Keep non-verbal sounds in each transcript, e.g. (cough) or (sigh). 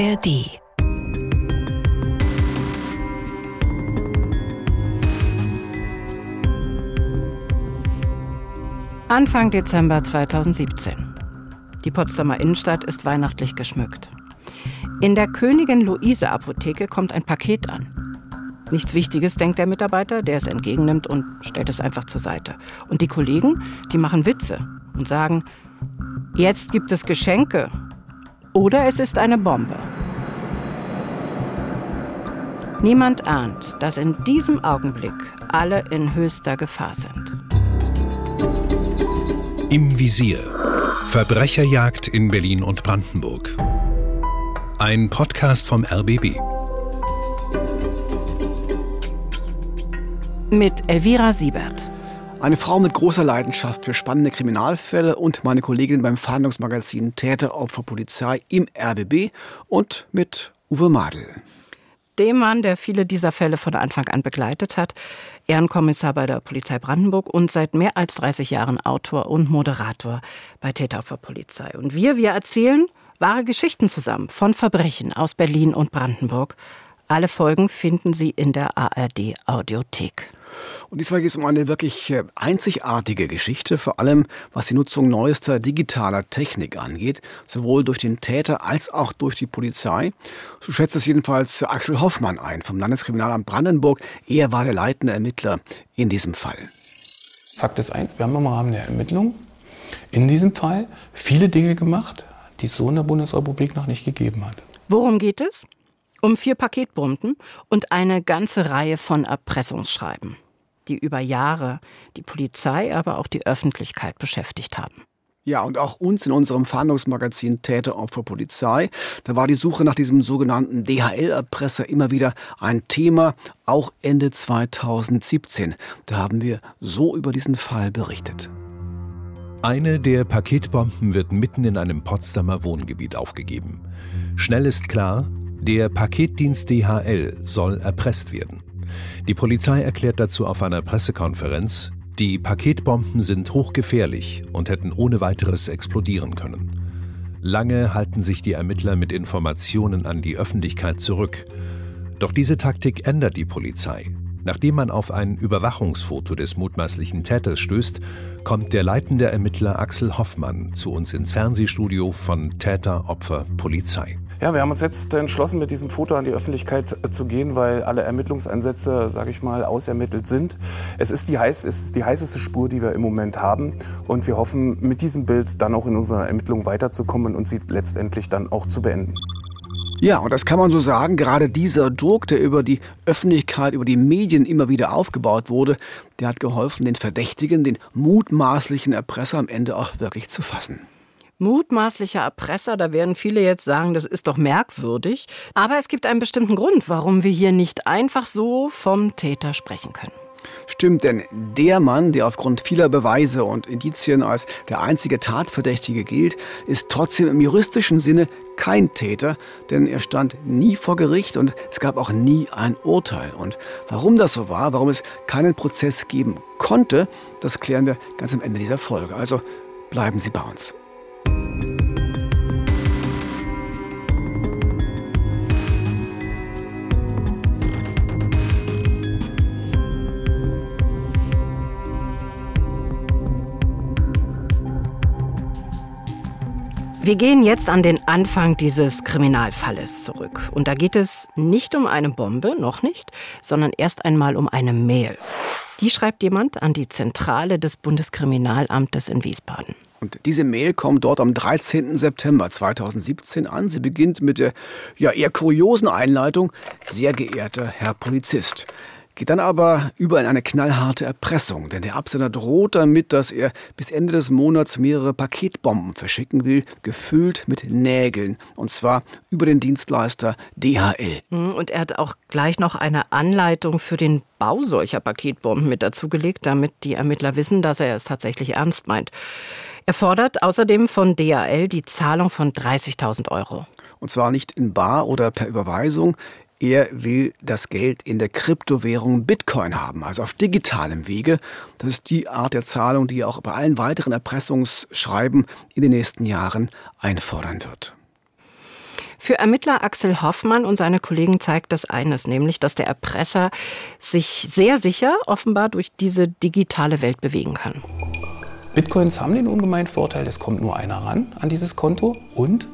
ARD. Anfang Dezember 2017. Die Potsdamer Innenstadt ist weihnachtlich geschmückt. In der Königin Luise Apotheke kommt ein Paket an. Nichts Wichtiges, denkt der Mitarbeiter, der es entgegennimmt und stellt es einfach zur Seite. Und die Kollegen, die machen Witze und sagen, jetzt gibt es Geschenke oder es ist eine Bombe. Niemand ahnt, dass in diesem Augenblick alle in höchster Gefahr sind. Im Visier. Verbrecherjagd in Berlin und Brandenburg. Ein Podcast vom RBB. Mit Elvira Siebert. Eine Frau mit großer Leidenschaft für spannende Kriminalfälle und meine Kollegin beim Fahndungsmagazin Täter, Opfer, Polizei im RBB und mit Uwe Madel. Dem Mann, der viele dieser Fälle von Anfang an begleitet hat, Ehrenkommissar bei der Polizei Brandenburg und seit mehr als 30 Jahren Autor und Moderator bei Täteropfer Polizei. Und wir, wir erzählen wahre Geschichten zusammen von Verbrechen aus Berlin und Brandenburg. Alle Folgen finden Sie in der ARD Audiothek. Und diesmal geht es um eine wirklich äh, einzigartige Geschichte, vor allem was die Nutzung neuester digitaler Technik angeht, sowohl durch den Täter als auch durch die Polizei. So schätzt es jedenfalls Axel Hoffmann ein vom Landeskriminalamt Brandenburg. Er war der leitende Ermittler in diesem Fall. Fakt ist eins, wir haben im Rahmen der Ermittlung in diesem Fall viele Dinge gemacht, die es so in der Bundesrepublik noch nicht gegeben hat. Worum geht es? Um vier Paketbomben und eine ganze Reihe von Erpressungsschreiben, die über Jahre die Polizei, aber auch die Öffentlichkeit beschäftigt haben. Ja, und auch uns in unserem Fahndungsmagazin Täter, Opfer, Polizei. Da war die Suche nach diesem sogenannten DHL-Erpresser immer wieder ein Thema, auch Ende 2017. Da haben wir so über diesen Fall berichtet. Eine der Paketbomben wird mitten in einem Potsdamer Wohngebiet aufgegeben. Schnell ist klar, der Paketdienst DHL soll erpresst werden. Die Polizei erklärt dazu auf einer Pressekonferenz, die Paketbomben sind hochgefährlich und hätten ohne weiteres explodieren können. Lange halten sich die Ermittler mit Informationen an die Öffentlichkeit zurück. Doch diese Taktik ändert die Polizei. Nachdem man auf ein Überwachungsfoto des mutmaßlichen Täters stößt, kommt der leitende Ermittler Axel Hoffmann zu uns ins Fernsehstudio von Täter, Opfer, Polizei. Ja, wir haben uns jetzt entschlossen, mit diesem Foto an die Öffentlichkeit äh, zu gehen, weil alle Ermittlungsansätze, sage ich mal, ausermittelt sind. Es ist die, heiß, ist die heißeste Spur, die wir im Moment haben. Und wir hoffen, mit diesem Bild dann auch in unserer Ermittlung weiterzukommen und sie letztendlich dann auch zu beenden. Ja, und das kann man so sagen. Gerade dieser Druck, der über die Öffentlichkeit, über die Medien immer wieder aufgebaut wurde, der hat geholfen, den Verdächtigen, den mutmaßlichen Erpresser am Ende auch wirklich zu fassen mutmaßlicher Erpresser. Da werden viele jetzt sagen, das ist doch merkwürdig. Aber es gibt einen bestimmten Grund, warum wir hier nicht einfach so vom Täter sprechen können. Stimmt, denn der Mann, der aufgrund vieler Beweise und Indizien als der einzige Tatverdächtige gilt, ist trotzdem im juristischen Sinne kein Täter, denn er stand nie vor Gericht und es gab auch nie ein Urteil. Und warum das so war, warum es keinen Prozess geben konnte, das klären wir ganz am Ende dieser Folge. Also bleiben Sie bei uns. Wir gehen jetzt an den Anfang dieses Kriminalfalles zurück. Und da geht es nicht um eine Bombe, noch nicht, sondern erst einmal um eine Mail. Die schreibt jemand an die Zentrale des Bundeskriminalamtes in Wiesbaden. Und diese Mail kommt dort am 13. September 2017 an. Sie beginnt mit der ja eher kuriosen Einleitung: Sehr geehrter Herr Polizist geht dann aber über in eine knallharte Erpressung, denn der Absender droht damit, dass er bis Ende des Monats mehrere Paketbomben verschicken will, gefüllt mit Nägeln, und zwar über den Dienstleister DHL. Hm, und er hat auch gleich noch eine Anleitung für den Bau solcher Paketbomben mit dazugelegt, damit die Ermittler wissen, dass er es tatsächlich ernst meint. Er fordert außerdem von DHL die Zahlung von 30.000 Euro. Und zwar nicht in Bar oder per Überweisung. Er will das Geld in der Kryptowährung Bitcoin haben, also auf digitalem Wege. Das ist die Art der Zahlung, die er auch bei allen weiteren Erpressungsschreiben in den nächsten Jahren einfordern wird. Für Ermittler Axel Hoffmann und seine Kollegen zeigt das eines, nämlich, dass der Erpresser sich sehr sicher offenbar durch diese digitale Welt bewegen kann. Bitcoins haben den ungemeinen Vorteil, es kommt nur einer ran an dieses Konto und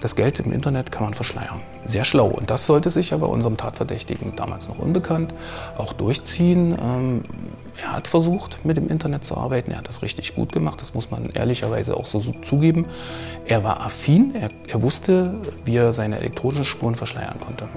das Geld im Internet kann man verschleiern. Sehr schlau. Und das sollte sich ja bei unserem Tatverdächtigen, damals noch unbekannt, auch durchziehen. Ähm, er hat versucht, mit dem Internet zu arbeiten. Er hat das richtig gut gemacht. Das muss man ehrlicherweise auch so zugeben. Er war affin. Er, er wusste, wie er seine elektronischen Spuren verschleiern konnte.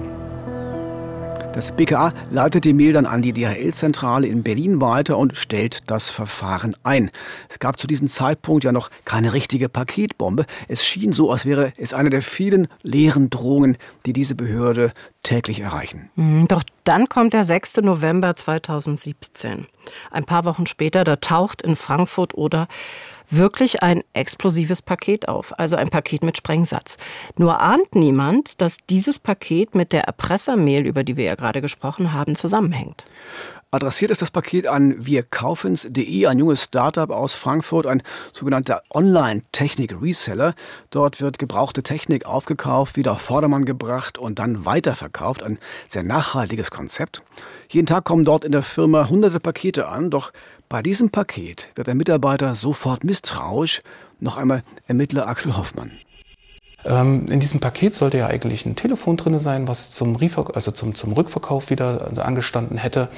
Das BKA leitet die Mail dann an die DHL-Zentrale in Berlin weiter und stellt das Verfahren ein. Es gab zu diesem Zeitpunkt ja noch keine richtige Paketbombe. Es schien so, als wäre es eine der vielen leeren Drohungen, die diese Behörde täglich erreichen. Mhm, doch dann kommt der 6. November 2017. Ein paar Wochen später, da taucht in Frankfurt oder wirklich ein explosives Paket auf, also ein Paket mit Sprengsatz. Nur ahnt niemand, dass dieses Paket mit der Erpressermail, über die wir ja gerade gesprochen haben, zusammenhängt. Adressiert ist das Paket an wirkaufens.de, ein junges Startup aus Frankfurt, ein sogenannter Online-Technik-Reseller. Dort wird gebrauchte Technik aufgekauft, wieder auf Vordermann gebracht und dann weiterverkauft. Ein sehr nachhaltiges Konzept. Jeden Tag kommen dort in der Firma hunderte Pakete an, doch bei diesem Paket wird der Mitarbeiter sofort misstrauisch. Noch einmal Ermittler Axel Hoffmann. Ähm, in diesem Paket sollte ja eigentlich ein Telefon drin sein, was zum, also zum, zum Rückverkauf wieder angestanden hätte.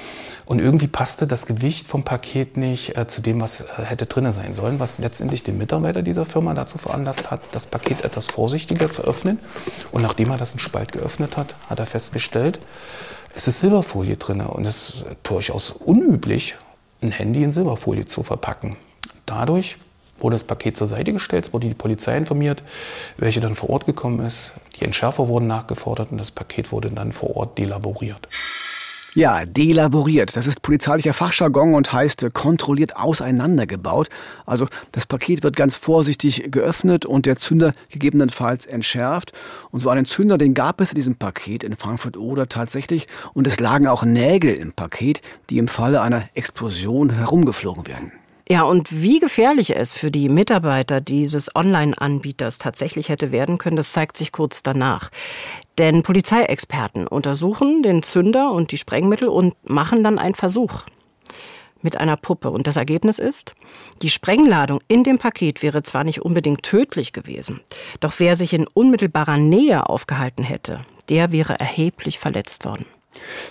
Und irgendwie passte das Gewicht vom Paket nicht äh, zu dem, was äh, hätte drin sein sollen, was letztendlich den Mitarbeiter dieser Firma dazu veranlasst hat, das Paket etwas vorsichtiger zu öffnen. Und nachdem er das einen Spalt geöffnet hat, hat er festgestellt, es ist Silberfolie drin und es ist durchaus unüblich, ein Handy in Silberfolie zu verpacken. Dadurch wurde das Paket zur Seite gestellt, es wurde die Polizei informiert, welche dann vor Ort gekommen ist. Die Entschärfer wurden nachgefordert und das Paket wurde dann vor Ort delaboriert. Ja, delaboriert. Das ist polizeilicher Fachjargon und heißt äh, kontrolliert auseinandergebaut. Also das Paket wird ganz vorsichtig geöffnet und der Zünder gegebenenfalls entschärft. Und so einen Zünder, den gab es in diesem Paket in Frankfurt-Oder tatsächlich. Und es lagen auch Nägel im Paket, die im Falle einer Explosion herumgeflogen werden. Ja, und wie gefährlich es für die Mitarbeiter dieses Online-Anbieters tatsächlich hätte werden können, das zeigt sich kurz danach. Denn Polizeiexperten untersuchen den Zünder und die Sprengmittel und machen dann einen Versuch mit einer Puppe. Und das Ergebnis ist, die Sprengladung in dem Paket wäre zwar nicht unbedingt tödlich gewesen, doch wer sich in unmittelbarer Nähe aufgehalten hätte, der wäre erheblich verletzt worden.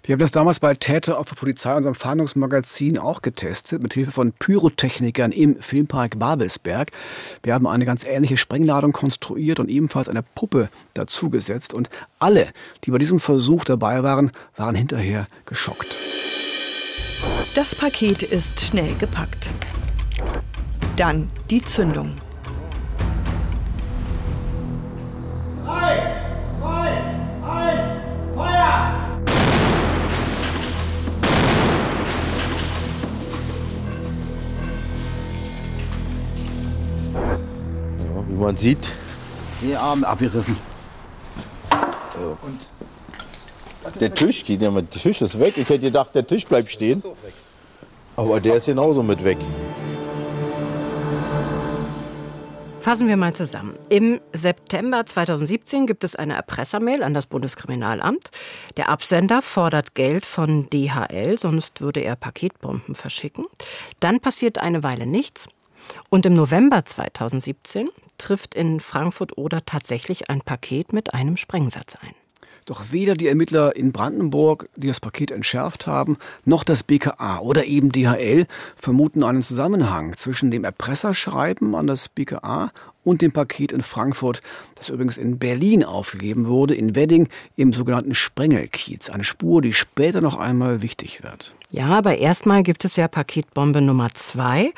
Wir haben das damals bei Täter Opfer Polizei, unserem Fahndungsmagazin, auch getestet, mit Hilfe von Pyrotechnikern im Filmpark Babelsberg. Wir haben eine ganz ähnliche Sprengladung konstruiert und ebenfalls eine Puppe dazugesetzt. Und alle, die bei diesem Versuch dabei waren, waren hinterher geschockt. Das Paket ist schnell gepackt. Dann die Zündung. Man sieht. Die Arme abgerissen. Und der Tisch geht ja mit. Der Tisch ist weg. Ich hätte gedacht, der Tisch bleibt stehen. Aber der ist genauso mit weg. Fassen wir mal zusammen. Im September 2017 gibt es eine Erpressermail an das Bundeskriminalamt. Der Absender fordert Geld von DHL, sonst würde er Paketbomben verschicken. Dann passiert eine Weile nichts. Und im November 2017 trifft in Frankfurt oder tatsächlich ein Paket mit einem Sprengsatz ein. Doch weder die Ermittler in Brandenburg, die das Paket entschärft haben, noch das BKA oder eben DHL vermuten einen Zusammenhang zwischen dem Erpresserschreiben an das BKA und dem Paket in Frankfurt, das übrigens in Berlin aufgegeben wurde, in Wedding im sogenannten Sprengelkiez. Eine Spur, die später noch einmal wichtig wird. Ja, aber erstmal gibt es ja Paketbombe Nummer zwei.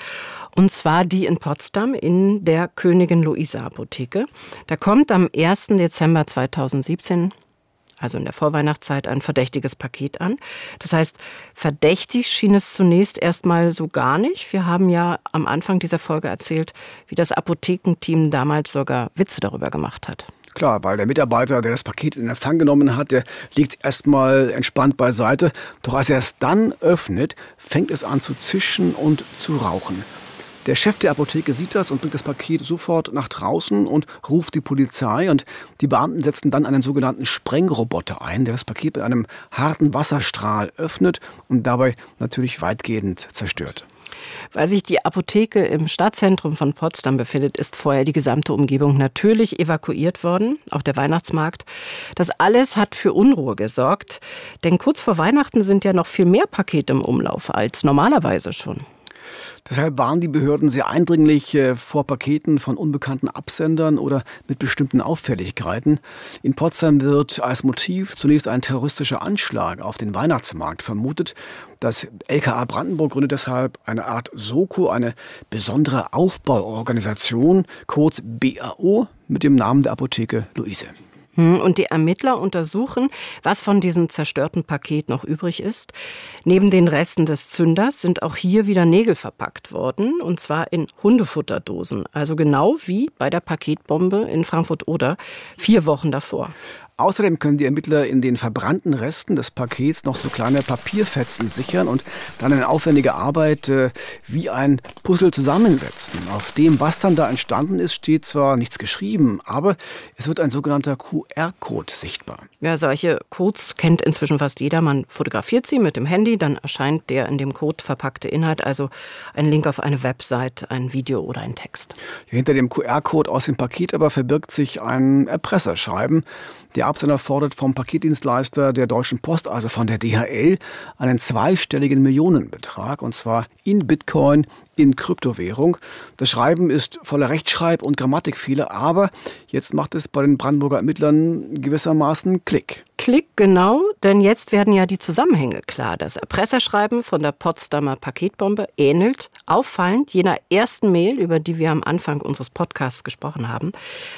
Und zwar die in Potsdam in der Königin Luisa Apotheke. Da kommt am 1. Dezember 2017 also in der Vorweihnachtszeit, ein verdächtiges Paket an. Das heißt, verdächtig schien es zunächst erstmal so gar nicht. Wir haben ja am Anfang dieser Folge erzählt, wie das Apothekenteam damals sogar Witze darüber gemacht hat. Klar, weil der Mitarbeiter, der das Paket in Empfang genommen hat, der liegt erstmal entspannt beiseite. Doch als er es dann öffnet, fängt es an zu zischen und zu rauchen. Der Chef der Apotheke sieht das und bringt das Paket sofort nach draußen und ruft die Polizei. Und die Beamten setzen dann einen sogenannten Sprengroboter ein, der das Paket mit einem harten Wasserstrahl öffnet und dabei natürlich weitgehend zerstört. Weil sich die Apotheke im Stadtzentrum von Potsdam befindet, ist vorher die gesamte Umgebung natürlich evakuiert worden, auch der Weihnachtsmarkt. Das alles hat für Unruhe gesorgt, denn kurz vor Weihnachten sind ja noch viel mehr Pakete im Umlauf als normalerweise schon. Deshalb waren die Behörden sehr eindringlich äh, vor Paketen von unbekannten Absendern oder mit bestimmten Auffälligkeiten. In Potsdam wird als Motiv zunächst ein terroristischer Anschlag auf den Weihnachtsmarkt vermutet. Das LKA Brandenburg gründet deshalb eine Art SOKO, eine besondere Aufbauorganisation, kurz BAO, mit dem Namen der Apotheke Luise. Hm, und die Ermittler untersuchen, was von diesem zerstörten Paket noch übrig ist. Neben den Resten des Zünders sind auch hier wieder Nägel verpackt worden, und zwar in Hundefutterdosen. Also genau wie bei der Paketbombe in Frankfurt-Oder vier Wochen davor. Außerdem können die Ermittler in den verbrannten Resten des Pakets noch so kleine Papierfetzen sichern und dann eine aufwendige Arbeit äh, wie ein Puzzle zusammensetzen. Auf dem, was dann da entstanden ist, steht zwar nichts geschrieben, aber es wird ein sogenannter QR-Code sichtbar. Ja, solche Codes kennt inzwischen fast jeder. Man fotografiert sie mit dem Handy, dann erscheint der in dem Code verpackte Inhalt, also ein Link auf eine Website, ein Video oder ein Text. Hinter dem QR-Code aus dem Paket aber verbirgt sich ein Erpresserschreiben. Der Absender fordert vom Paketdienstleister der Deutschen Post, also von der DHL, einen zweistelligen Millionenbetrag, und zwar in Bitcoin, in Kryptowährung. Das Schreiben ist voller Rechtschreib- und Grammatikfehler, aber jetzt macht es bei den Brandenburger Ermittlern gewissermaßen Klick. Klick, genau, denn jetzt werden ja die Zusammenhänge klar. Das Erpresserschreiben von der Potsdamer Paketbombe ähnelt auffallend jener ersten Mail, über die wir am Anfang unseres Podcasts gesprochen haben.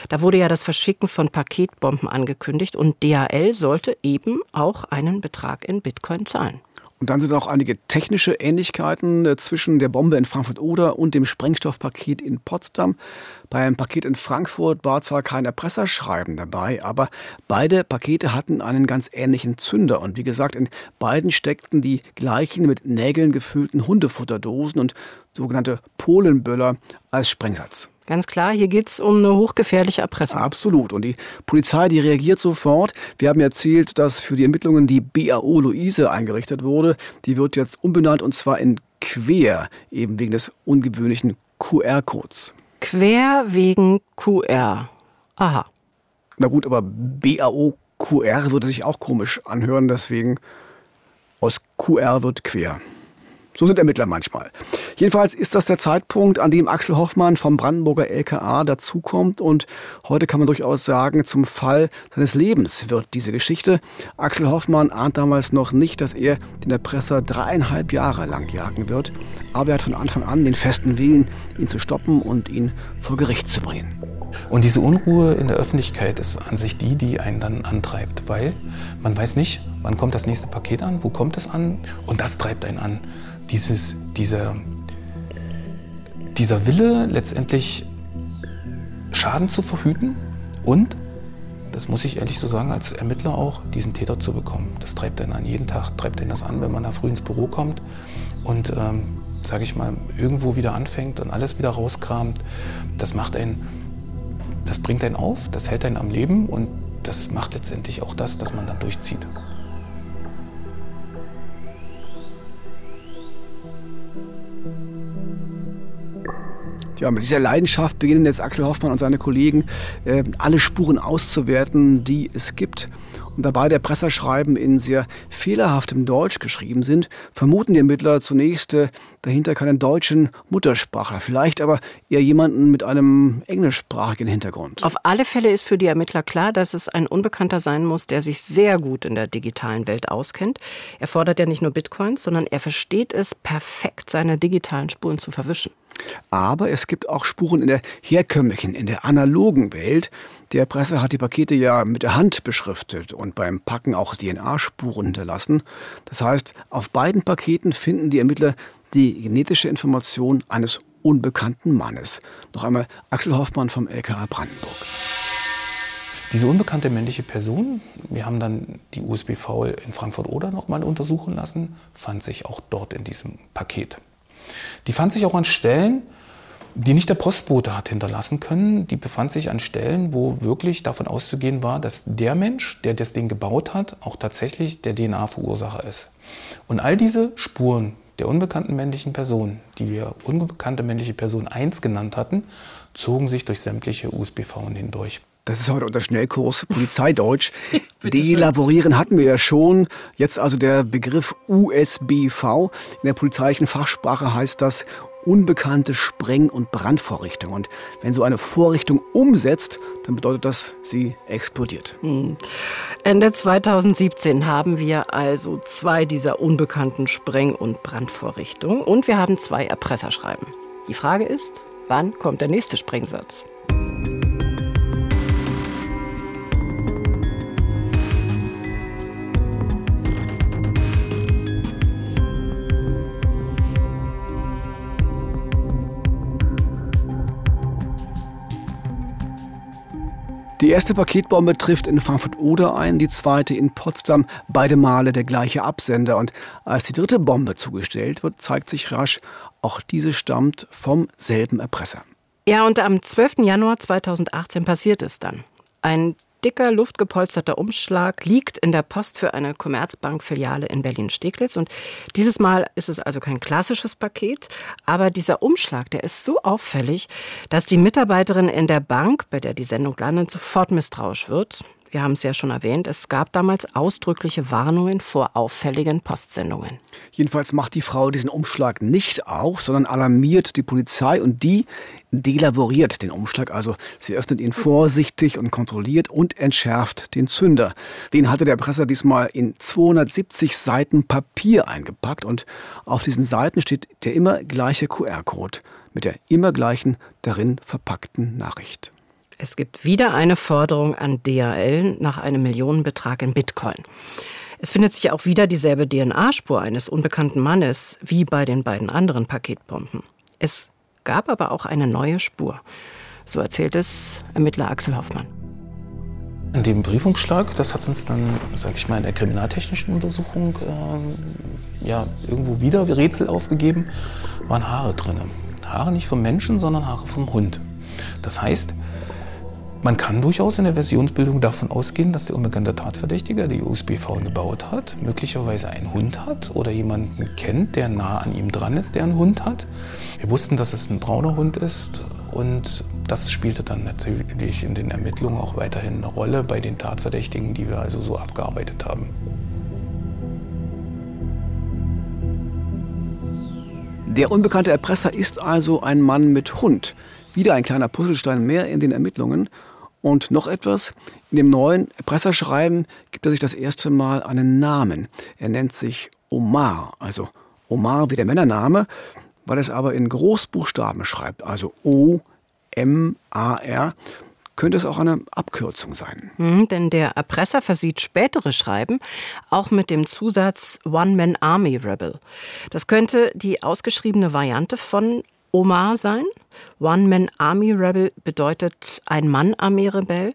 Da wurde ja das Verschicken von Paketbomben angekündigt und DHL sollte eben auch einen Betrag in Bitcoin zahlen. Und dann sind auch einige technische Ähnlichkeiten äh, zwischen der Bombe in Frankfurt-Oder und dem Sprengstoffpaket in Potsdam. Beim Paket in Frankfurt war zwar kein Erpresserschreiben dabei, aber beide Pakete hatten einen ganz ähnlichen Zünder. Und wie gesagt, in beiden steckten die gleichen mit Nägeln gefüllten Hundefutterdosen und sogenannte Polenböller als Sprengsatz. Ganz klar, hier geht es um eine hochgefährliche Erpressung. Absolut. Und die Polizei, die reagiert sofort. Wir haben erzählt, dass für die Ermittlungen die BAO Luise eingerichtet wurde. Die wird jetzt umbenannt und zwar in Quer, eben wegen des ungewöhnlichen QR-Codes. Quer wegen QR. Aha. Na gut, aber BAO QR würde sich auch komisch anhören, deswegen aus QR wird quer. So sind Ermittler manchmal. Jedenfalls ist das der Zeitpunkt, an dem Axel Hoffmann vom Brandenburger LKA dazukommt. Und heute kann man durchaus sagen, zum Fall seines Lebens wird diese Geschichte. Axel Hoffmann ahnt damals noch nicht, dass er den Erpresser dreieinhalb Jahre lang jagen wird. Aber er hat von Anfang an den festen Willen, ihn zu stoppen und ihn vor Gericht zu bringen. Und diese Unruhe in der Öffentlichkeit ist an sich die, die einen dann antreibt, weil man weiß nicht, wann kommt das nächste Paket an, wo kommt es an und das treibt einen an dieses, dieser, dieser Wille letztendlich Schaden zu verhüten und, das muss ich ehrlich so sagen, als Ermittler auch, diesen Täter zu bekommen. Das treibt einen an jeden Tag, treibt einen das an, wenn man da früh ins Büro kommt und, ähm, sage ich mal, irgendwo wieder anfängt und alles wieder rauskramt. Das macht einen, das bringt einen auf, das hält einen am Leben und das macht letztendlich auch das, dass man dann durchzieht. Ja, mit dieser Leidenschaft beginnen jetzt Axel Hoffmann und seine Kollegen, äh, alle Spuren auszuwerten, die es gibt. Und dabei der Presserschreiben in sehr fehlerhaftem Deutsch geschrieben sind, vermuten die Ermittler zunächst äh, dahinter keinen deutschen Muttersprachler, vielleicht aber eher jemanden mit einem englischsprachigen Hintergrund. Auf alle Fälle ist für die Ermittler klar, dass es ein Unbekannter sein muss, der sich sehr gut in der digitalen Welt auskennt. Er fordert ja nicht nur Bitcoins, sondern er versteht es perfekt, seine digitalen Spuren zu verwischen. Aber es gibt auch Spuren in der herkömmlichen, in der analogen Welt. Der Presse hat die Pakete ja mit der Hand beschriftet und beim Packen auch DNA-Spuren hinterlassen. Das heißt, auf beiden Paketen finden die Ermittler die genetische Information eines unbekannten Mannes. Noch einmal Axel Hoffmann vom LKA Brandenburg. Diese unbekannte männliche Person, wir haben dann die USBV in Frankfurt-Oder nochmal untersuchen lassen, fand sich auch dort in diesem Paket. Die fand sich auch an Stellen, die nicht der Postbote hat hinterlassen können. Die befand sich an Stellen, wo wirklich davon auszugehen war, dass der Mensch, der das Ding gebaut hat, auch tatsächlich der DNA-Verursacher ist. Und all diese Spuren der unbekannten männlichen Person, die wir unbekannte männliche Person 1 genannt hatten, zogen sich durch sämtliche USBV hindurch. Das ist heute unter Schnellkurs Polizeideutsch. (laughs) Delaborieren hatten wir ja schon. Jetzt also der Begriff USBV. In der polizeilichen Fachsprache heißt das unbekannte Spreng- und Brandvorrichtung. Und wenn so eine Vorrichtung umsetzt, dann bedeutet das, sie explodiert. Hm. Ende 2017 haben wir also zwei dieser unbekannten Spreng- und Brandvorrichtungen und wir haben zwei Erpresserschreiben. Die Frage ist, wann kommt der nächste Sprengsatz? Die erste Paketbombe trifft in Frankfurt-Oder ein, die zweite in Potsdam, beide Male der gleiche Absender. Und als die dritte Bombe zugestellt wird, zeigt sich rasch, auch diese stammt vom selben Erpresser. Ja, und am 12. Januar 2018 passiert es dann. Ein dicker, luftgepolsterter Umschlag liegt in der Post für eine Commerzbank-Filiale in Berlin-Steglitz. Und dieses Mal ist es also kein klassisches Paket, aber dieser Umschlag, der ist so auffällig, dass die Mitarbeiterin in der Bank, bei der die Sendung landet, sofort misstrauisch wird. Wir haben es ja schon erwähnt, es gab damals ausdrückliche Warnungen vor auffälligen Postsendungen. Jedenfalls macht die Frau diesen Umschlag nicht auf, sondern alarmiert die Polizei und die delaboriert den Umschlag. Also sie öffnet ihn vorsichtig und kontrolliert und entschärft den Zünder. Den hatte der Presser diesmal in 270 Seiten Papier eingepackt und auf diesen Seiten steht der immer gleiche QR-Code mit der immer gleichen darin verpackten Nachricht. Es gibt wieder eine Forderung an DHL nach einem Millionenbetrag in Bitcoin. Es findet sich auch wieder dieselbe DNA-Spur eines unbekannten Mannes wie bei den beiden anderen Paketbomben. Es gab aber auch eine neue Spur. So erzählt es Ermittler Axel Hoffmann. In dem Briefumschlag, das hat uns dann, sag ich mal, in der kriminaltechnischen Untersuchung äh, ja, irgendwo wieder Rätsel aufgegeben, waren Haare drin. Haare nicht vom Menschen, sondern Haare vom Hund. Das heißt, man kann durchaus in der Versionsbildung davon ausgehen, dass der unbekannte Tatverdächtige, der USBV gebaut hat, möglicherweise einen Hund hat oder jemanden kennt, der nah an ihm dran ist, der einen Hund hat. Wir wussten, dass es ein brauner Hund ist und das spielte dann natürlich in den Ermittlungen auch weiterhin eine Rolle bei den Tatverdächtigen, die wir also so abgearbeitet haben. Der unbekannte Erpresser ist also ein Mann mit Hund. Wieder ein kleiner Puzzlestein mehr in den Ermittlungen. Und noch etwas, in dem neuen Presserschreiben gibt er sich das erste Mal einen Namen. Er nennt sich Omar, also Omar wie der Männername, weil er es aber in Großbuchstaben schreibt, also O-M-A-R könnte es auch eine Abkürzung sein. Mhm, denn der Erpresser versieht spätere Schreiben auch mit dem Zusatz One-Man Army Rebel. Das könnte die ausgeschriebene Variante von Omar sein. One-Man-Army Rebel bedeutet Ein-Mann-Armee-Rebell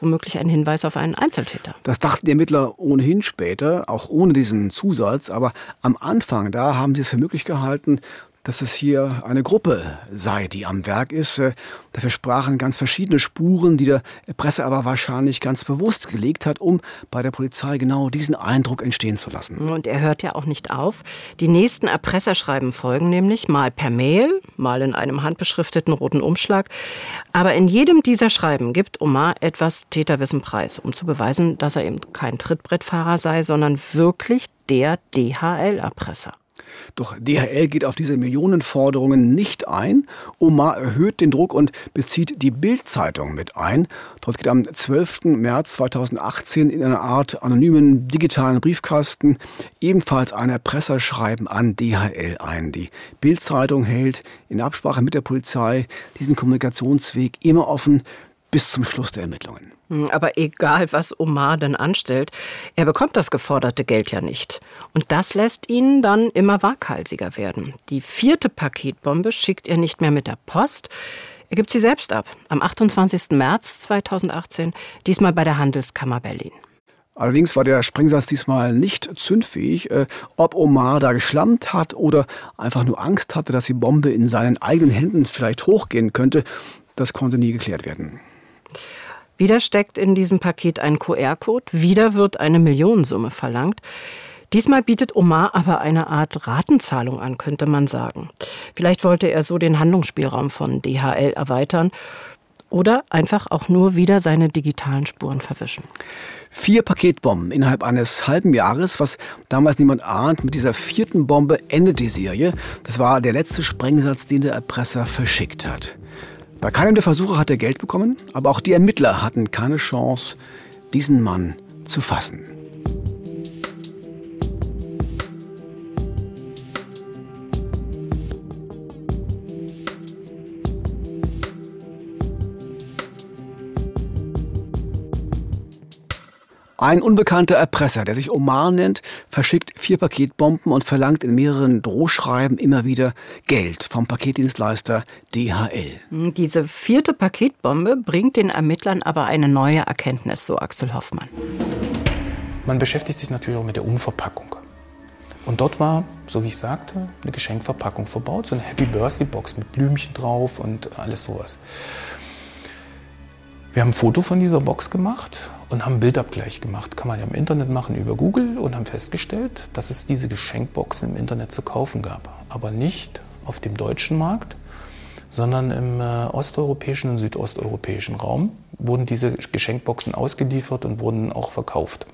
womöglich ein Hinweis auf einen Einzeltäter. Das dachten die Ermittler ohnehin später, auch ohne diesen Zusatz. Aber am Anfang, da haben sie es für möglich gehalten, dass es hier eine Gruppe sei, die am Werk ist. Äh, dafür sprachen ganz verschiedene Spuren, die der Presse aber wahrscheinlich ganz bewusst gelegt hat, um bei der Polizei genau diesen Eindruck entstehen zu lassen. Und er hört ja auch nicht auf. Die nächsten Erpresserschreiben folgen nämlich mal per Mail, mal in einem handbeschrifteten roten Umschlag. Aber in jedem dieser Schreiben gibt Omar etwas Täterwissen preis, um zu beweisen, dass er eben kein Trittbrettfahrer sei, sondern wirklich der DHL-Erpresser. Doch DHL geht auf diese Millionenforderungen nicht ein. Omar erhöht den Druck und bezieht die Bild-Zeitung mit ein. Dort geht am 12. März 2018 in einer Art anonymen digitalen Briefkasten ebenfalls ein Erpresserschreiben an DHL ein. Die Bild-Zeitung hält in Absprache mit der Polizei diesen Kommunikationsweg immer offen bis zum Schluss der Ermittlungen. Hm, aber egal, was Omar denn anstellt, er bekommt das geforderte Geld ja nicht. Und das lässt ihn dann immer waghalsiger werden. Die vierte Paketbombe schickt er nicht mehr mit der Post. Er gibt sie selbst ab. Am 28. März 2018, diesmal bei der Handelskammer Berlin. Allerdings war der Sprengsatz diesmal nicht zündfähig. Äh, ob Omar da geschlammt hat oder einfach nur Angst hatte, dass die Bombe in seinen eigenen Händen vielleicht hochgehen könnte, das konnte nie geklärt werden. Wieder steckt in diesem Paket ein QR-Code, wieder wird eine Millionensumme verlangt. Diesmal bietet Omar aber eine Art Ratenzahlung an, könnte man sagen. Vielleicht wollte er so den Handlungsspielraum von DHL erweitern oder einfach auch nur wieder seine digitalen Spuren verwischen. Vier Paketbomben innerhalb eines halben Jahres, was damals niemand ahnt. Mit dieser vierten Bombe endet die Serie. Das war der letzte Sprengsatz, den der Erpresser verschickt hat. Bei keinem der Versuche hat er Geld bekommen, aber auch die Ermittler hatten keine Chance, diesen Mann zu fassen. Ein unbekannter Erpresser, der sich Omar nennt, verschickt vier Paketbomben und verlangt in mehreren Drohschreiben immer wieder Geld vom Paketdienstleister DHL. Diese vierte Paketbombe bringt den Ermittlern aber eine neue Erkenntnis, so Axel Hoffmann. Man beschäftigt sich natürlich auch mit der Unverpackung. Und dort war, so wie ich sagte, eine Geschenkverpackung verbaut, so eine Happy Birthday Box mit Blümchen drauf und alles sowas. Wir haben ein Foto von dieser Box gemacht und haben einen Bildabgleich gemacht. Kann man ja im Internet machen über Google und haben festgestellt, dass es diese Geschenkboxen im Internet zu kaufen gab. Aber nicht auf dem deutschen Markt, sondern im äh, osteuropäischen und südosteuropäischen Raum wurden diese Geschenkboxen ausgeliefert und wurden auch verkauft.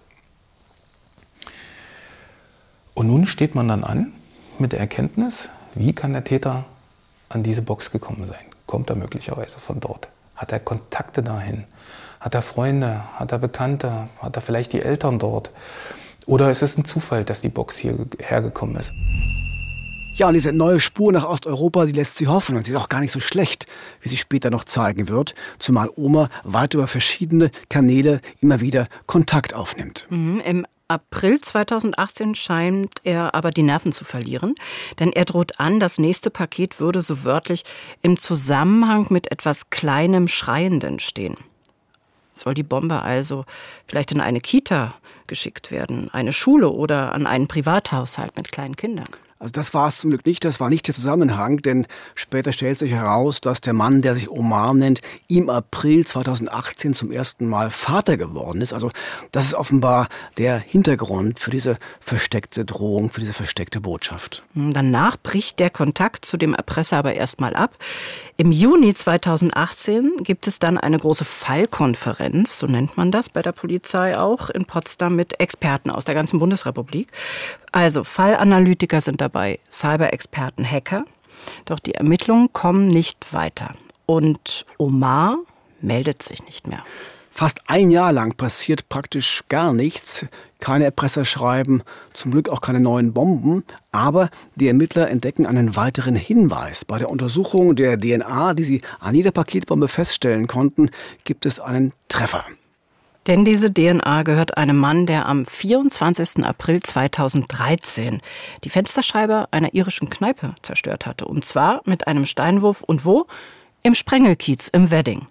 Und nun steht man dann an mit der Erkenntnis, wie kann der Täter an diese Box gekommen sein? Kommt er möglicherweise von dort? Hat er Kontakte dahin? Hat er Freunde? Hat er Bekannte? Hat er vielleicht die Eltern dort? Oder ist es ein Zufall, dass die Box hier hergekommen ist? Ja, und diese neue Spur nach Osteuropa, die lässt sie hoffen. Und sie ist auch gar nicht so schlecht, wie sie später noch zeigen wird. Zumal Oma weit über verschiedene Kanäle immer wieder Kontakt aufnimmt. Mhm, Im April 2018 scheint er aber die Nerven zu verlieren, denn er droht an, das nächste Paket würde so wörtlich im Zusammenhang mit etwas Kleinem Schreienden stehen. Soll die Bombe also vielleicht in eine Kita geschickt werden, eine Schule oder an einen Privathaushalt mit kleinen Kindern? Also das war es zum Glück nicht, das war nicht der Zusammenhang, denn später stellt sich heraus, dass der Mann, der sich Omar nennt, im April 2018 zum ersten Mal Vater geworden ist. Also das ist offenbar der Hintergrund für diese versteckte Drohung, für diese versteckte Botschaft. Danach bricht der Kontakt zu dem Erpresser aber erstmal ab. Im Juni 2018 gibt es dann eine große Fallkonferenz, so nennt man das bei der Polizei auch, in Potsdam mit Experten aus der ganzen Bundesrepublik. Also Fallanalytiker sind dabei, Cyber-Experten, Hacker. Doch die Ermittlungen kommen nicht weiter. Und Omar meldet sich nicht mehr. Fast ein Jahr lang passiert praktisch gar nichts. Keine Erpresserschreiben, zum Glück auch keine neuen Bomben. Aber die Ermittler entdecken einen weiteren Hinweis. Bei der Untersuchung der DNA, die sie an jeder Paketbombe feststellen konnten, gibt es einen Treffer. Denn diese DNA gehört einem Mann, der am 24. April 2013 die Fensterscheibe einer irischen Kneipe zerstört hatte. Und zwar mit einem Steinwurf und wo? Im Sprengelkiez im Wedding.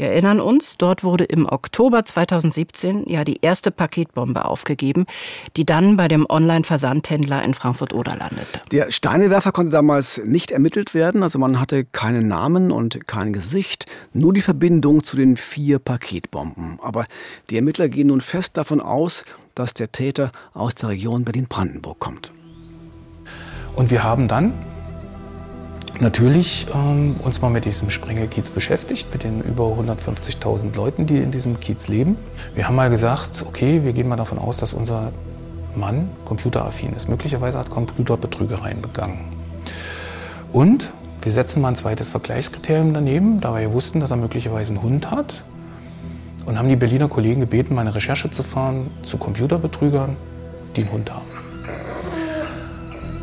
Wir erinnern uns, dort wurde im Oktober 2017 ja die erste Paketbombe aufgegeben, die dann bei dem Online-Versandhändler in Frankfurt-Oder landete. Der Steinewerfer konnte damals nicht ermittelt werden, also man hatte keinen Namen und kein Gesicht, nur die Verbindung zu den vier Paketbomben. Aber die Ermittler gehen nun fest davon aus, dass der Täter aus der Region Berlin-Brandenburg kommt. Und wir haben dann natürlich ähm, uns mal mit diesem Sprengelkiez beschäftigt, mit den über 150.000 Leuten, die in diesem Kiez leben. Wir haben mal gesagt, okay, wir gehen mal davon aus, dass unser Mann computeraffin ist. Möglicherweise hat Computerbetrügereien begangen. Und wir setzen mal ein zweites Vergleichskriterium daneben, da wir wussten, dass er möglicherweise einen Hund hat. Und haben die Berliner Kollegen gebeten, mal eine Recherche zu fahren zu Computerbetrügern, die einen Hund haben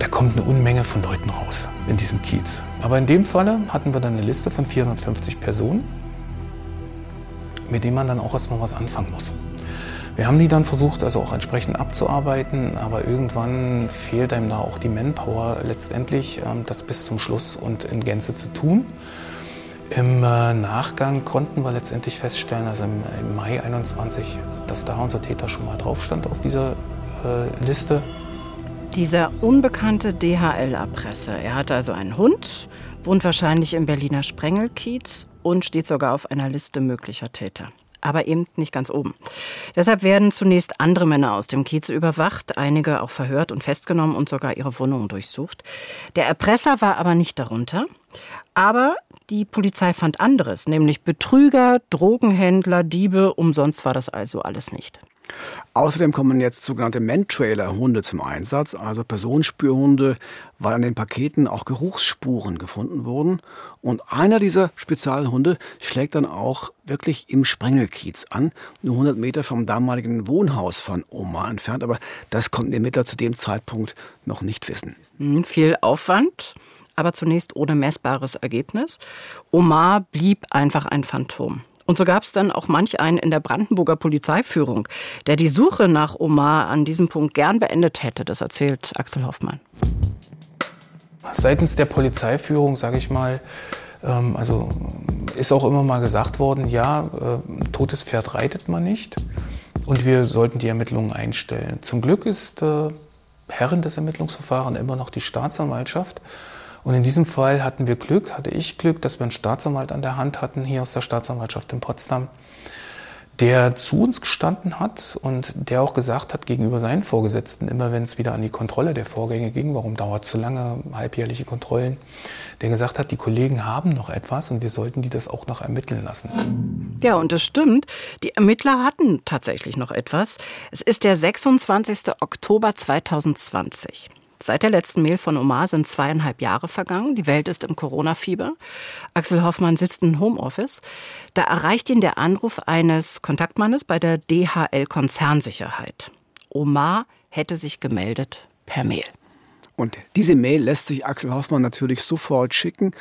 da kommt eine Unmenge von Leuten raus in diesem Kiez. Aber in dem Falle hatten wir dann eine Liste von 450 Personen, mit denen man dann auch erstmal was anfangen muss. Wir haben die dann versucht, also auch entsprechend abzuarbeiten, aber irgendwann fehlt einem da auch die Manpower letztendlich, ähm, das bis zum Schluss und in Gänze zu tun. Im äh, Nachgang konnten wir letztendlich feststellen, also im, Mai 21, dass da unser Täter schon mal drauf stand auf dieser äh, Liste. Dieser unbekannte DHL-Erpresser, er hatte also einen Hund, wohnt wahrscheinlich im Berliner Sprengelkiez und steht sogar auf einer Liste möglicher Täter aber eben nicht ganz oben. Deshalb werden zunächst andere Männer aus dem Kiez überwacht, einige auch verhört und festgenommen und sogar ihre Wohnungen durchsucht. Der Erpresser war aber nicht darunter. Aber die Polizei fand anderes, nämlich Betrüger, Drogenhändler, Diebe. Umsonst war das also alles nicht. Außerdem kommen jetzt sogenannte Man-Trailer-Hunde zum Einsatz, also Personenspürhunde, weil an den Paketen auch Geruchsspuren gefunden wurden. Und einer dieser Spezialhunde schlägt dann auch wirklich im Sprengelkiez an, nur 100 Meter vom damaligen Wohnhaus von Omar entfernt. Aber das konnten die Ermittler zu dem Zeitpunkt noch nicht wissen. Hm, viel Aufwand, aber zunächst ohne messbares Ergebnis. Omar blieb einfach ein Phantom. Und so gab es dann auch manch einen in der Brandenburger Polizeiführung, der die Suche nach Omar an diesem Punkt gern beendet hätte. Das erzählt Axel Hoffmann. Seitens der Polizeiführung, sage ich mal, ähm, also ist auch immer mal gesagt worden, ja, äh, totes Pferd reitet man nicht und wir sollten die Ermittlungen einstellen. Zum Glück ist äh, Herren des Ermittlungsverfahrens immer noch die Staatsanwaltschaft und in diesem Fall hatten wir Glück, hatte ich Glück, dass wir einen Staatsanwalt an der Hand hatten, hier aus der Staatsanwaltschaft in Potsdam, der zu uns gestanden hat und der auch gesagt hat gegenüber seinen Vorgesetzten, immer wenn es wieder an die Kontrolle der Vorgänge ging, warum dauert es so lange, halbjährliche Kontrollen, der gesagt hat, die Kollegen haben noch etwas und wir sollten die das auch noch ermitteln lassen. Ja, und das stimmt. Die Ermittler hatten tatsächlich noch etwas. Es ist der 26. Oktober 2020. Seit der letzten Mail von Omar sind zweieinhalb Jahre vergangen. Die Welt ist im Corona-Fieber. Axel Hoffmann sitzt in Homeoffice. Da erreicht ihn der Anruf eines Kontaktmannes bei der DHL Konzernsicherheit. Omar hätte sich gemeldet per Mail. Und diese Mail lässt sich Axel Hoffmann natürlich sofort schicken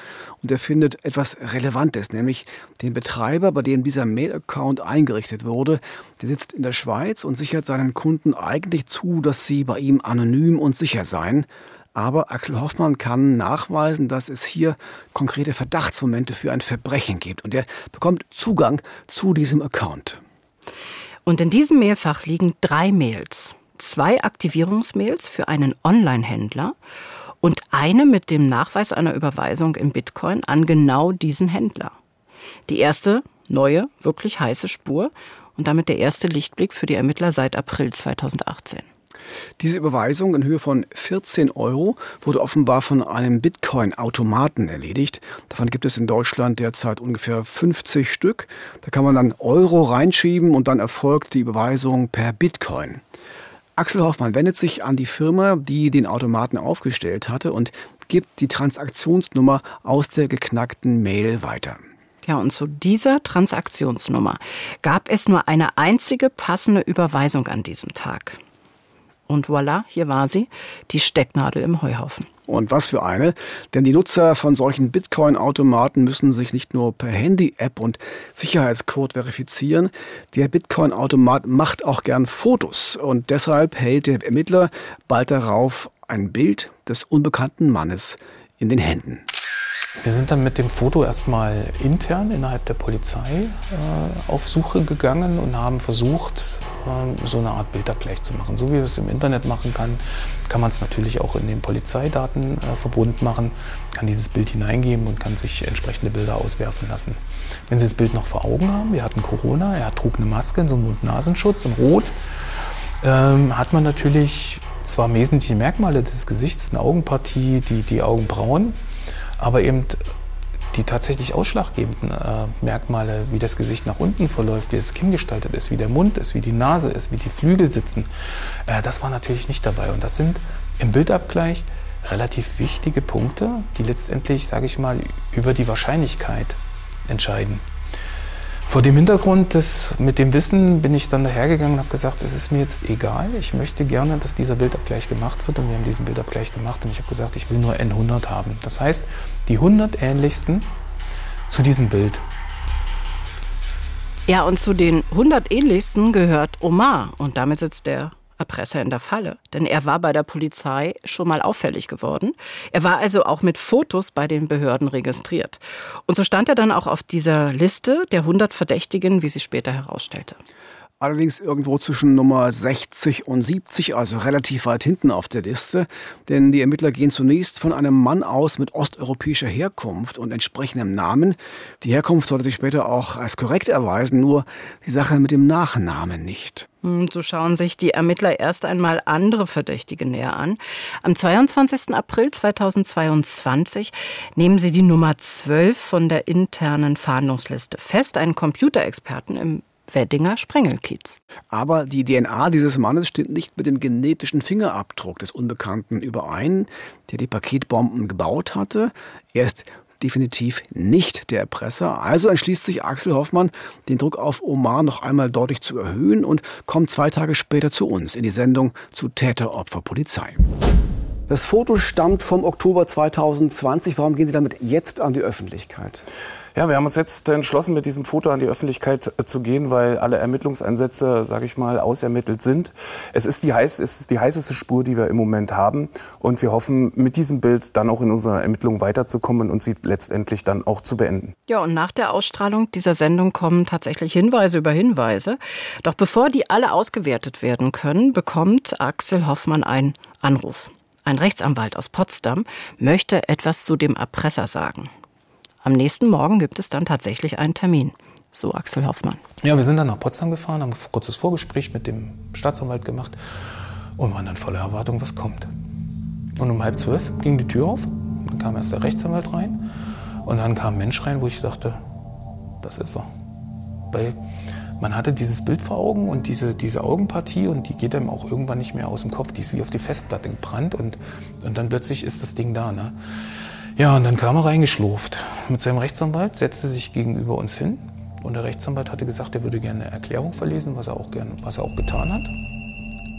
und er findet etwas Relevantes, nämlich den Betreiber, bei dem dieser Mail-Account eingerichtet wurde. Der sitzt in der Schweiz und sichert seinen Kunden eigentlich zu, dass sie bei ihm anonym und sicher seien. Aber Axel Hoffmann kann nachweisen, dass es hier konkrete Verdachtsmomente für ein Verbrechen gibt und er bekommt Zugang zu diesem Account. Und in diesem Mailfach liegen drei Mails zwei Aktivierungsmails für einen Online-Händler und eine mit dem Nachweis einer Überweisung in Bitcoin an genau diesen Händler. Die erste neue, wirklich heiße Spur und damit der erste Lichtblick für die Ermittler seit April 2018. Diese Überweisung in Höhe von 14 Euro wurde offenbar von einem Bitcoin-Automaten erledigt. Davon gibt es in Deutschland derzeit ungefähr 50 Stück. Da kann man dann Euro reinschieben und dann erfolgt die Überweisung per Bitcoin. Axel Hoffmann wendet sich an die Firma, die den Automaten aufgestellt hatte und gibt die Transaktionsnummer aus der geknackten Mail weiter. Ja, und zu dieser Transaktionsnummer gab es nur eine einzige passende Überweisung an diesem Tag. Und voilà, hier war sie, die Stecknadel im Heuhaufen. Und was für eine, denn die Nutzer von solchen Bitcoin-Automaten müssen sich nicht nur per Handy-App und Sicherheitscode verifizieren, der Bitcoin-Automat macht auch gern Fotos. Und deshalb hält der Ermittler bald darauf ein Bild des unbekannten Mannes in den Händen. Wir sind dann mit dem Foto erstmal intern innerhalb der Polizei äh, auf Suche gegangen und haben versucht, äh, so eine Art Bildabgleich zu machen. So wie man es im Internet machen kann, kann man es natürlich auch in den Polizeidatenverbund äh, machen, kann dieses Bild hineingeben und kann sich entsprechende Bilder auswerfen lassen. Wenn Sie das Bild noch vor Augen haben, wir hatten Corona, er trug eine Maske, so einen Mund-Nasenschutz in Rot, ähm, hat man natürlich zwar wesentliche Merkmale des Gesichts, eine Augenpartie, die, die Augenbrauen, aber eben die tatsächlich ausschlaggebenden äh, Merkmale, wie das Gesicht nach unten verläuft, wie das Kinn gestaltet ist, wie der Mund ist, wie die Nase ist, wie die Flügel sitzen, äh, das war natürlich nicht dabei. Und das sind im Bildabgleich relativ wichtige Punkte, die letztendlich, sage ich mal, über die Wahrscheinlichkeit entscheiden. Vor dem Hintergrund des, mit dem Wissen bin ich dann dahergegangen und habe gesagt, es ist mir jetzt egal, ich möchte gerne, dass dieser Bildabgleich gemacht wird und wir haben diesen Bildabgleich gemacht und ich habe gesagt, ich will nur N100 haben. Das heißt, die 100 ähnlichsten zu diesem Bild. Ja, und zu den 100 ähnlichsten gehört Omar und damit sitzt er Erpresser in der Falle, denn er war bei der Polizei schon mal auffällig geworden. Er war also auch mit Fotos bei den Behörden registriert. Und so stand er dann auch auf dieser Liste der 100 Verdächtigen, wie sie später herausstellte. Allerdings irgendwo zwischen Nummer 60 und 70, also relativ weit hinten auf der Liste. Denn die Ermittler gehen zunächst von einem Mann aus mit osteuropäischer Herkunft und entsprechendem Namen. Die Herkunft sollte sich später auch als korrekt erweisen, nur die Sache mit dem Nachnamen nicht. Hm, so schauen sich die Ermittler erst einmal andere Verdächtige näher an. Am 22. April 2022 nehmen sie die Nummer 12 von der internen Fahndungsliste fest, einen Computerexperten im Weddinger Sprengelkiez. Aber die DNA dieses Mannes stimmt nicht mit dem genetischen Fingerabdruck des Unbekannten überein, der die Paketbomben gebaut hatte. Er ist definitiv nicht der Erpresser. Also entschließt sich Axel Hoffmann, den Druck auf Omar noch einmal deutlich zu erhöhen und kommt zwei Tage später zu uns in die Sendung zu Täter, Opfer, Polizei. Das Foto stammt vom Oktober 2020. Warum gehen Sie damit jetzt an die Öffentlichkeit? Ja, wir haben uns jetzt entschlossen, mit diesem Foto an die Öffentlichkeit äh, zu gehen, weil alle Ermittlungseinsätze, sage ich mal, ausermittelt sind. Es ist, die heiß, es ist die heißeste Spur, die wir im Moment haben. Und wir hoffen, mit diesem Bild dann auch in unserer Ermittlung weiterzukommen und sie letztendlich dann auch zu beenden. Ja, und nach der Ausstrahlung dieser Sendung kommen tatsächlich Hinweise über Hinweise. Doch bevor die alle ausgewertet werden können, bekommt Axel Hoffmann einen Anruf. Ein Rechtsanwalt aus Potsdam möchte etwas zu dem Erpresser sagen. Am nächsten Morgen gibt es dann tatsächlich einen Termin. So Axel Hoffmann. Ja, wir sind dann nach Potsdam gefahren, haben ein kurzes Vorgespräch mit dem Staatsanwalt gemacht und waren dann voller Erwartung, was kommt. Und um halb zwölf ging die Tür auf, dann kam erst der Rechtsanwalt rein und dann kam ein Mensch rein, wo ich sagte, das ist er. Weil man hatte dieses Bild vor Augen und diese, diese Augenpartie und die geht einem auch irgendwann nicht mehr aus dem Kopf. Die ist wie auf die Festplatte gebrannt und, und dann plötzlich ist das Ding da. Ne? Ja, und dann kam er reingeschlurft mit seinem Rechtsanwalt, setzte sich gegenüber uns hin. Und der Rechtsanwalt hatte gesagt, er würde gerne eine Erklärung verlesen, was er auch, gern, was er auch getan hat.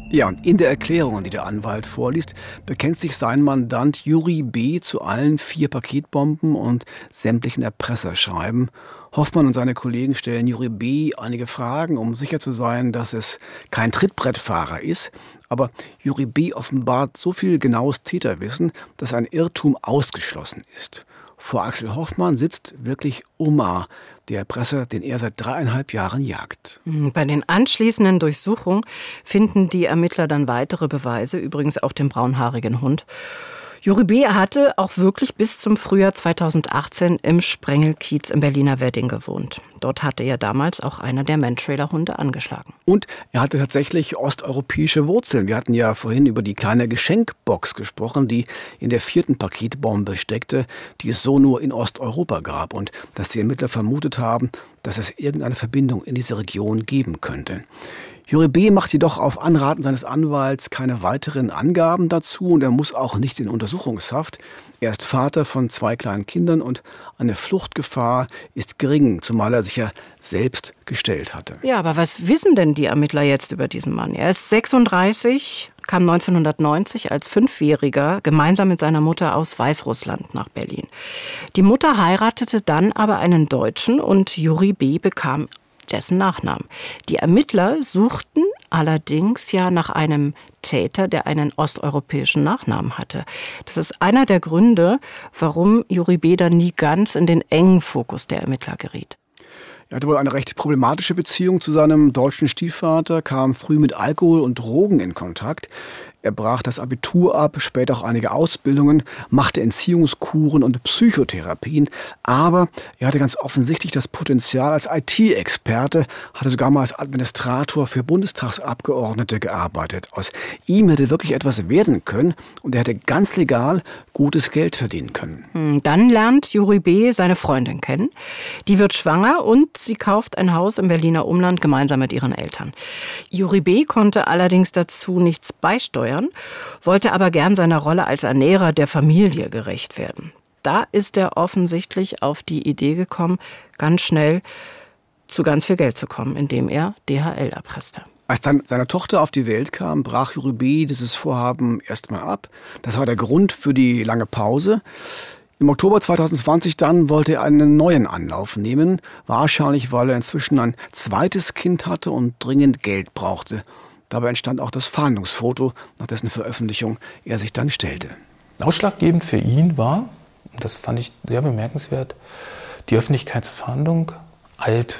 Ja, und in der Erklärung, die der Anwalt vorliest, bekennt sich sein Mandant Juri B. zu allen vier Paketbomben und sämtlichen Erpresserschreiben. Hoffmann und seine Kollegen stellen Juri B. einige Fragen, um sicher zu sein, dass es kein Trittbrettfahrer ist. Aber Juri B. offenbart so viel genaues Täterwissen, dass ein Irrtum ausgeschlossen ist. Vor Axel Hoffmann sitzt wirklich Omar, der Erpresser, den er seit dreieinhalb Jahren jagt. Mhm, bei den anschließenden Durchsuchungen finden die Ermittler dann weitere Beweise, übrigens auch den braunhaarigen Hund. Juri B. hatte auch wirklich bis zum Frühjahr 2018 im Sprengelkiez im Berliner Wedding gewohnt. Dort hatte er damals auch einer der Mantrailer-Hunde angeschlagen. Und er hatte tatsächlich osteuropäische Wurzeln. Wir hatten ja vorhin über die kleine Geschenkbox gesprochen, die in der vierten Paketbombe steckte, die es so nur in Osteuropa gab und dass die Ermittler vermutet haben, dass es irgendeine Verbindung in diese Region geben könnte. Juri B. macht jedoch auf Anraten seines Anwalts keine weiteren Angaben dazu und er muss auch nicht in Untersuchungshaft. Er ist Vater von zwei kleinen Kindern und eine Fluchtgefahr ist gering, zumal er sich ja selbst gestellt hatte. Ja, aber was wissen denn die Ermittler jetzt über diesen Mann? Er ist 36, kam 1990 als Fünfjähriger gemeinsam mit seiner Mutter aus Weißrussland nach Berlin. Die Mutter heiratete dann aber einen Deutschen und Juri B. bekam dessen Nachnamen. Die Ermittler suchten allerdings ja nach einem Täter, der einen osteuropäischen Nachnamen hatte. Das ist einer der Gründe, warum Juri Beder nie ganz in den engen Fokus der Ermittler geriet. Er hatte wohl eine recht problematische Beziehung zu seinem deutschen Stiefvater, kam früh mit Alkohol und Drogen in Kontakt. Er brach das Abitur ab, später auch einige Ausbildungen, machte Entziehungskuren und Psychotherapien, aber er hatte ganz offensichtlich das Potenzial als IT-Experte, hatte sogar mal als Administrator für Bundestagsabgeordnete gearbeitet. Aus ihm hätte wirklich etwas werden können und er hätte ganz legal gutes Geld verdienen können. Hm, dann lernt Juri B. seine Freundin kennen. Die wird schwanger und sie kauft ein Haus im Berliner Umland gemeinsam mit ihren Eltern. Juri B. konnte allerdings dazu nichts beisteuern ernähren, wollte aber gern seiner Rolle als Ernährer der Familie gerecht werden. Da ist er offensichtlich auf die Idee gekommen, ganz schnell zu ganz viel Geld zu kommen, indem er DHL erpresste. Als dann seine Tochter auf die Welt kam, brach Jurubi dieses Vorhaben erstmal ab. Das war der Grund für die lange Pause. Im Oktober 2020 dann wollte er einen neuen Anlauf nehmen, wahrscheinlich weil er inzwischen ein zweites Kind hatte und dringend Geld brauchte. Dabei entstand auch das Fahndungsfoto, nach dessen Veröffentlichung er sich dann stellte. Ausschlaggebend für ihn war, das fand ich sehr bemerkenswert, die Öffentlichkeitsfahndung alt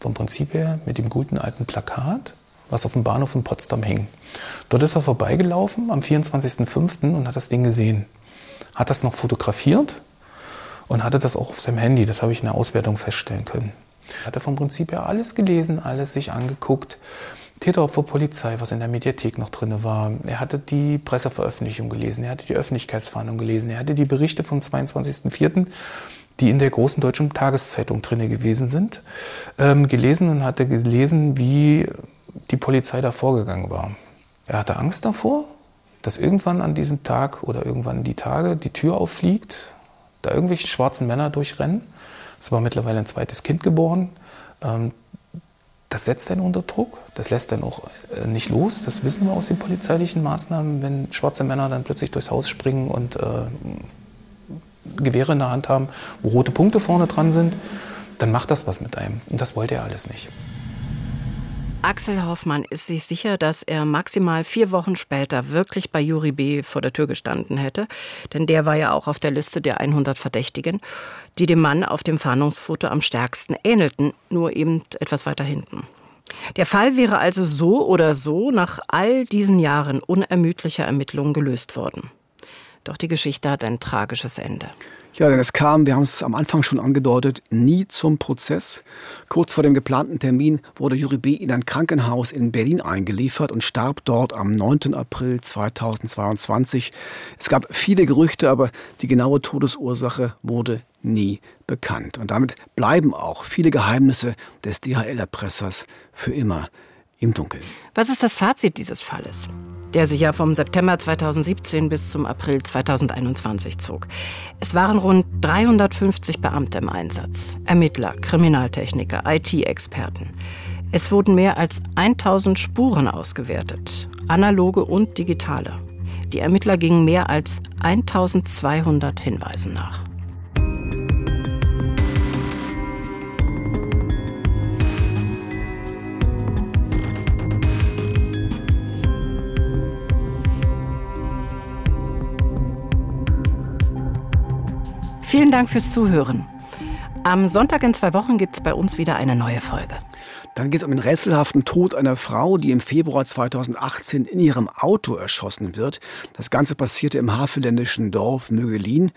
vom Prinzip her mit dem guten alten Plakat, was auf dem Bahnhof in Potsdam hing. Dort ist er vorbeigelaufen am 24.05. und hat das Ding gesehen. Hat das noch fotografiert und hatte das auch auf seinem Handy. Das habe ich in der Auswertung feststellen können. Hat er vom Prinzip her alles gelesen, alles sich angeguckt. Täteropfer Polizei, was in der Mediathek noch drin war. Er hatte die Presseveröffentlichung gelesen, er hatte die Öffentlichkeitsfahndung gelesen, er hatte die Berichte vom 22.04., die in der großen deutschen Tageszeitung drin gewesen sind, ähm, gelesen und hatte gelesen, wie die Polizei da vorgegangen war. Er hatte Angst davor, dass irgendwann an diesem Tag oder irgendwann die Tage die Tür auffliegt, da irgendwelche schwarzen Männer durchrennen. Es war mittlerweile ein zweites Kind geboren. Ähm, das setzt einen unter Druck, das lässt dann auch äh, nicht los. Das wissen wir aus den polizeilichen Maßnahmen, wenn schwarze Männer dann plötzlich durchs Haus springen und äh, Gewehre in der Hand haben, wo rote Punkte vorne dran sind, dann macht das was mit einem. Und das wollte er alles nicht. Axel Hoffmann ist sich sicher, dass er maximal vier Wochen später wirklich bei Juri B. vor der Tür gestanden hätte. Denn der war ja auch auf der Liste der 100 Verdächtigen, die dem Mann auf dem Fahndungsfoto am stärksten ähnelten, nur eben etwas weiter hinten. Der Fall wäre also so oder so nach all diesen Jahren unermüdlicher Ermittlungen gelöst worden. Doch die Geschichte hat ein tragisches Ende. Ja, denn es kam, wir haben es am Anfang schon angedeutet, nie zum Prozess. Kurz vor dem geplanten Termin wurde Juri B. in ein Krankenhaus in Berlin eingeliefert und starb dort am 9. April 2022. Es gab viele Gerüchte, aber die genaue Todesursache wurde nie bekannt. Und damit bleiben auch viele Geheimnisse des DHL-Erpressers für immer im Dunkeln. Was ist das Fazit dieses Falles? der sich ja vom September 2017 bis zum April 2021 zog. Es waren rund 350 Beamte im Einsatz, Ermittler, Kriminaltechniker, IT-Experten. Es wurden mehr als 1000 Spuren ausgewertet, analoge und digitale. Die Ermittler gingen mehr als 1200 Hinweisen nach. Vielen Dank fürs Zuhören. Am Sonntag in zwei Wochen gibt es bei uns wieder eine neue Folge. Dann geht es um den rätselhaften Tod einer Frau, die im Februar 2018 in ihrem Auto erschossen wird. Das Ganze passierte im havelländischen Dorf Mögelin.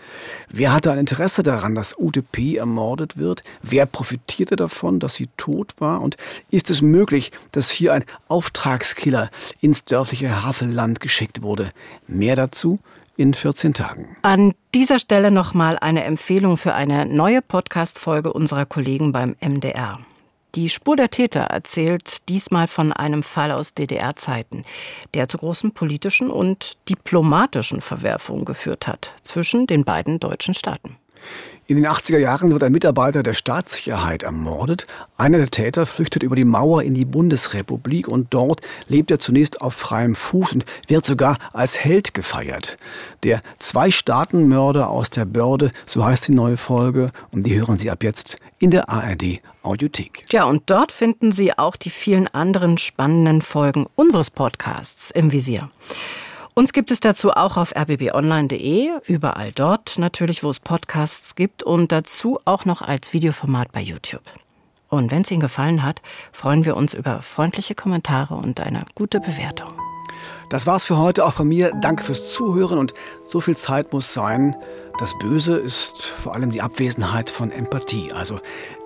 Wer hatte ein Interesse daran, dass Ute P. ermordet wird? Wer profitierte davon, dass sie tot war? Und ist es möglich, dass hier ein Auftragskiller ins dörfliche Havelland geschickt wurde? Mehr dazu in 14 Tagen. An dieser Stelle nochmal eine Empfehlung für eine neue Podcast-Folge unserer Kollegen beim MDR. Die Spur der Täter erzählt diesmal von einem Fall aus DDR-Zeiten, der zu großen politischen und diplomatischen Verwerfungen geführt hat zwischen den beiden deutschen Staaten. In den 80er Jahren wird ein Mitarbeiter der Staatssicherheit ermordet. Einer der Täter flüchtet über die Mauer in die Bundesrepublik und dort lebt er zunächst auf freiem Fuß und wird sogar als Held gefeiert. Der Zwei-Staaten-Mörder aus der Börde, so heißt die neue Folge, und die hören Sie ab jetzt in der ARD Audiothek. Ja, und dort finden Sie auch die vielen anderen spannenden Folgen unseres Podcasts im Visier. Uns gibt es dazu auch auf rbbonline.de, überall dort natürlich, wo es Podcasts gibt und dazu auch noch als Videoformat bei YouTube. Und wenn es Ihnen gefallen hat, freuen wir uns über freundliche Kommentare und eine gute Bewertung. Das war's für heute auch von mir. Danke fürs Zuhören und so viel Zeit muss sein. Das Böse ist vor allem die Abwesenheit von Empathie. Also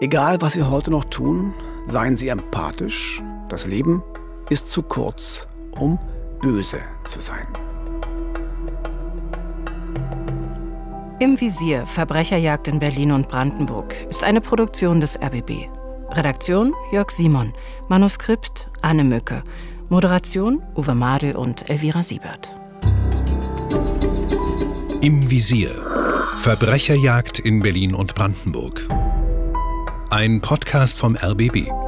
egal, was Sie heute noch tun, seien Sie empathisch. Das Leben ist zu kurz, um böse zu sein. Im Visier Verbrecherjagd in Berlin und Brandenburg ist eine Produktion des RBB. Redaktion Jörg Simon, Manuskript Anne Mücke, Moderation Uwe Madel und Elvira Siebert. Im Visier Verbrecherjagd in Berlin und Brandenburg. Ein Podcast vom RBB.